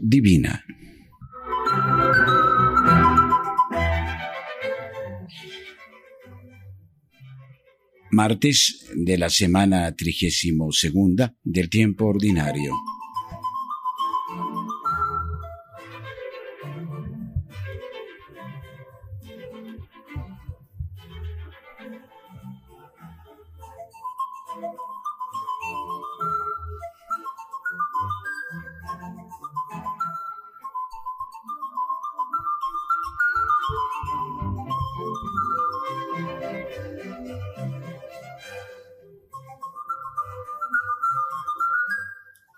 Divina. Martes de la semana trigésimo segunda del tiempo ordinario.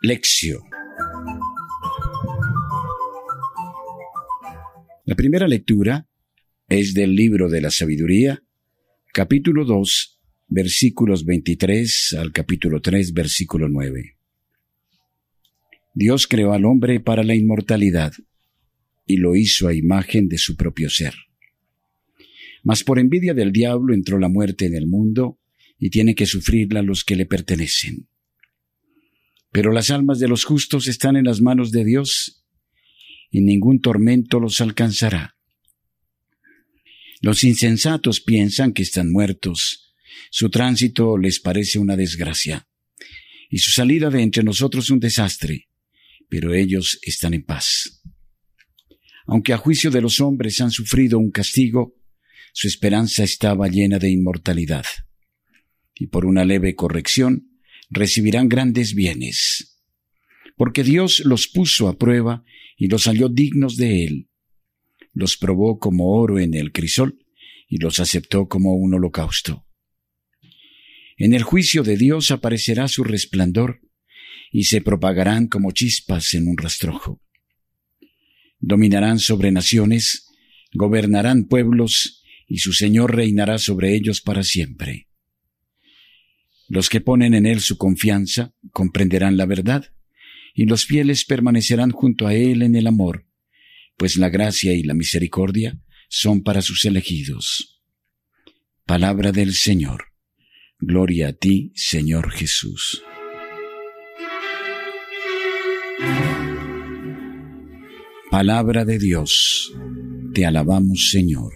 Lección. La primera lectura es del libro de la sabiduría, capítulo 2, versículos 23 al capítulo 3, versículo 9. Dios creó al hombre para la inmortalidad y lo hizo a imagen de su propio ser. Mas por envidia del diablo entró la muerte en el mundo y tiene que sufrirla los que le pertenecen. Pero las almas de los justos están en las manos de Dios y ningún tormento los alcanzará. Los insensatos piensan que están muertos, su tránsito les parece una desgracia, y su salida de entre nosotros un desastre, pero ellos están en paz. Aunque a juicio de los hombres han sufrido un castigo, su esperanza estaba llena de inmortalidad, y por una leve corrección, recibirán grandes bienes, porque Dios los puso a prueba y los halló dignos de él. Los probó como oro en el crisol y los aceptó como un holocausto. En el juicio de Dios aparecerá su resplandor y se propagarán como chispas en un rastrojo. Dominarán sobre naciones, gobernarán pueblos, y su Señor reinará sobre ellos para siempre. Los que ponen en Él su confianza comprenderán la verdad, y los fieles permanecerán junto a Él en el amor, pues la gracia y la misericordia son para sus elegidos. Palabra del Señor. Gloria a ti, Señor Jesús. Palabra de Dios. Te alabamos, Señor.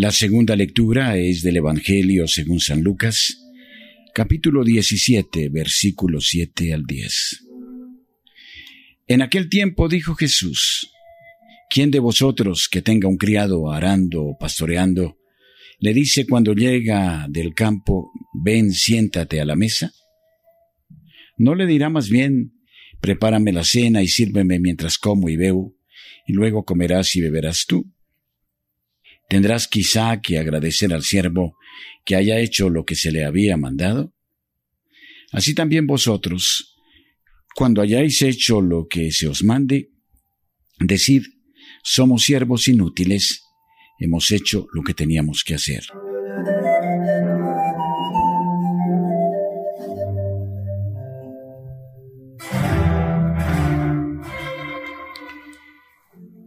La segunda lectura es del Evangelio según San Lucas, capítulo 17, versículos 7 al 10. En aquel tiempo dijo Jesús, ¿quién de vosotros que tenga un criado arando o pastoreando, le dice cuando llega del campo, ven, siéntate a la mesa? ¿No le dirá más bien, prepárame la cena y sírveme mientras como y bebo, y luego comerás y beberás tú? ¿Tendrás quizá que agradecer al siervo que haya hecho lo que se le había mandado? Así también vosotros, cuando hayáis hecho lo que se os mande, decid, somos siervos inútiles, hemos hecho lo que teníamos que hacer.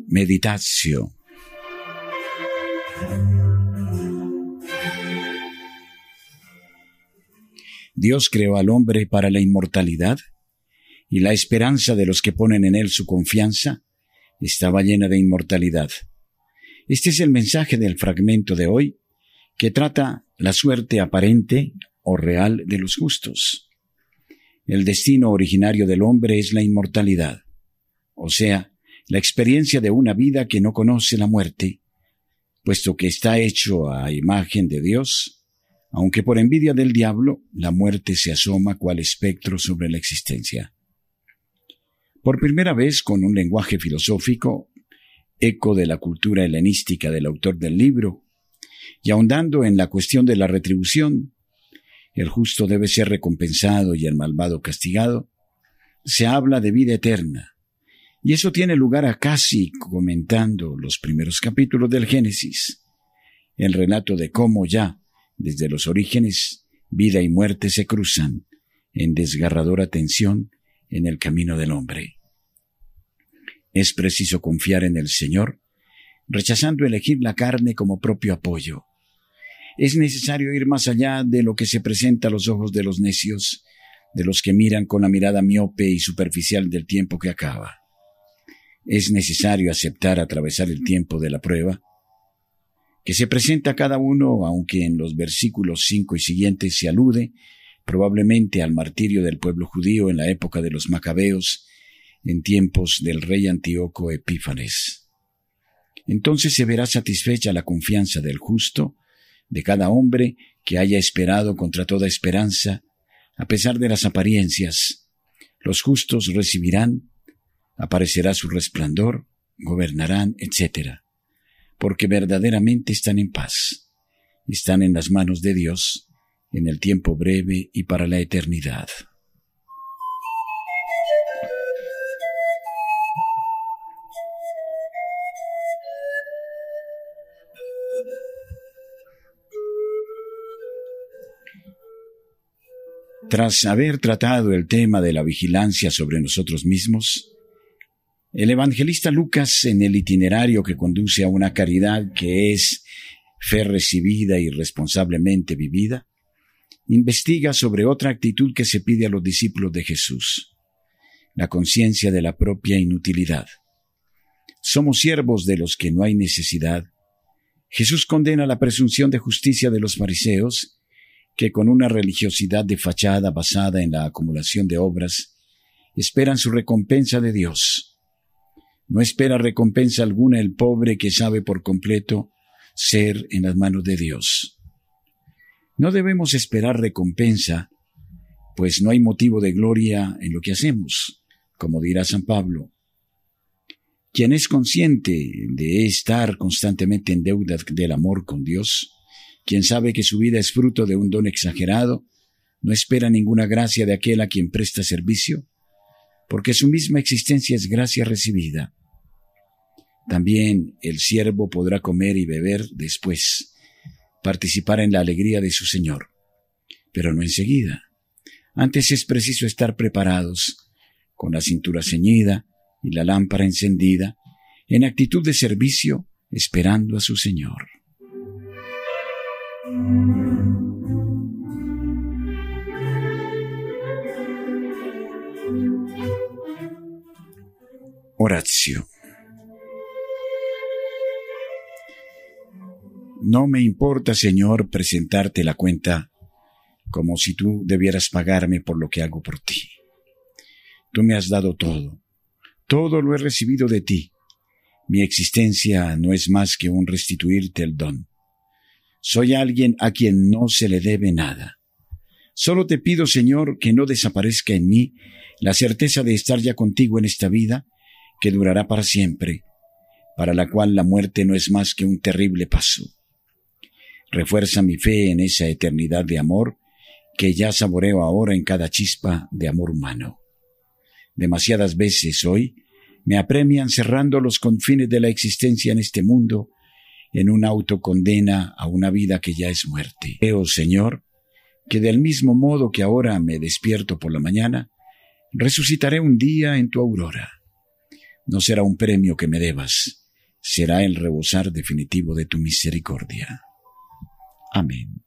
Meditación Dios creó al hombre para la inmortalidad y la esperanza de los que ponen en él su confianza estaba llena de inmortalidad. Este es el mensaje del fragmento de hoy que trata la suerte aparente o real de los justos. El destino originario del hombre es la inmortalidad, o sea, la experiencia de una vida que no conoce la muerte, puesto que está hecho a imagen de Dios aunque por envidia del diablo la muerte se asoma cual espectro sobre la existencia. Por primera vez, con un lenguaje filosófico, eco de la cultura helenística del autor del libro, y ahondando en la cuestión de la retribución, el justo debe ser recompensado y el malvado castigado, se habla de vida eterna, y eso tiene lugar a casi comentando los primeros capítulos del Génesis, el relato de cómo ya, desde los orígenes, vida y muerte se cruzan en desgarradora tensión en el camino del hombre. Es preciso confiar en el Señor, rechazando elegir la carne como propio apoyo. Es necesario ir más allá de lo que se presenta a los ojos de los necios, de los que miran con la mirada miope y superficial del tiempo que acaba. Es necesario aceptar atravesar el tiempo de la prueba, que se presenta a cada uno, aunque en los versículos cinco y siguientes se alude probablemente al martirio del pueblo judío en la época de los macabeos, en tiempos del rey Antíoco Epífanes. Entonces se verá satisfecha la confianza del justo, de cada hombre que haya esperado contra toda esperanza, a pesar de las apariencias. Los justos recibirán, aparecerá su resplandor, gobernarán, etc. Porque verdaderamente están en paz, están en las manos de Dios, en el tiempo breve y para la eternidad. Tras haber tratado el tema de la vigilancia sobre nosotros mismos, el evangelista Lucas, en el itinerario que conduce a una caridad que es fe recibida y responsablemente vivida, investiga sobre otra actitud que se pide a los discípulos de Jesús, la conciencia de la propia inutilidad. Somos siervos de los que no hay necesidad. Jesús condena la presunción de justicia de los fariseos que con una religiosidad de fachada basada en la acumulación de obras, esperan su recompensa de Dios. No espera recompensa alguna el pobre que sabe por completo ser en las manos de Dios. No debemos esperar recompensa, pues no hay motivo de gloria en lo que hacemos, como dirá San Pablo. Quien es consciente de estar constantemente en deuda del amor con Dios, quien sabe que su vida es fruto de un don exagerado, no espera ninguna gracia de aquel a quien presta servicio, porque su misma existencia es gracia recibida. También el siervo podrá comer y beber después, participar en la alegría de su Señor, pero no enseguida. Antes es preciso estar preparados, con la cintura ceñida y la lámpara encendida, en actitud de servicio, esperando a su Señor. Horacio. No me importa, Señor, presentarte la cuenta como si tú debieras pagarme por lo que hago por ti. Tú me has dado todo. Todo lo he recibido de ti. Mi existencia no es más que un restituirte el don. Soy alguien a quien no se le debe nada. Solo te pido, Señor, que no desaparezca en mí la certeza de estar ya contigo en esta vida, que durará para siempre, para la cual la muerte no es más que un terrible paso. Refuerza mi fe en esa eternidad de amor que ya saboreo ahora en cada chispa de amor humano. Demasiadas veces hoy me apremian cerrando los confines de la existencia en este mundo en una autocondena a una vida que ya es muerte. Creo, Señor, que del mismo modo que ahora me despierto por la mañana, resucitaré un día en tu aurora. No será un premio que me debas, será el rebosar definitivo de tu misericordia. Amén.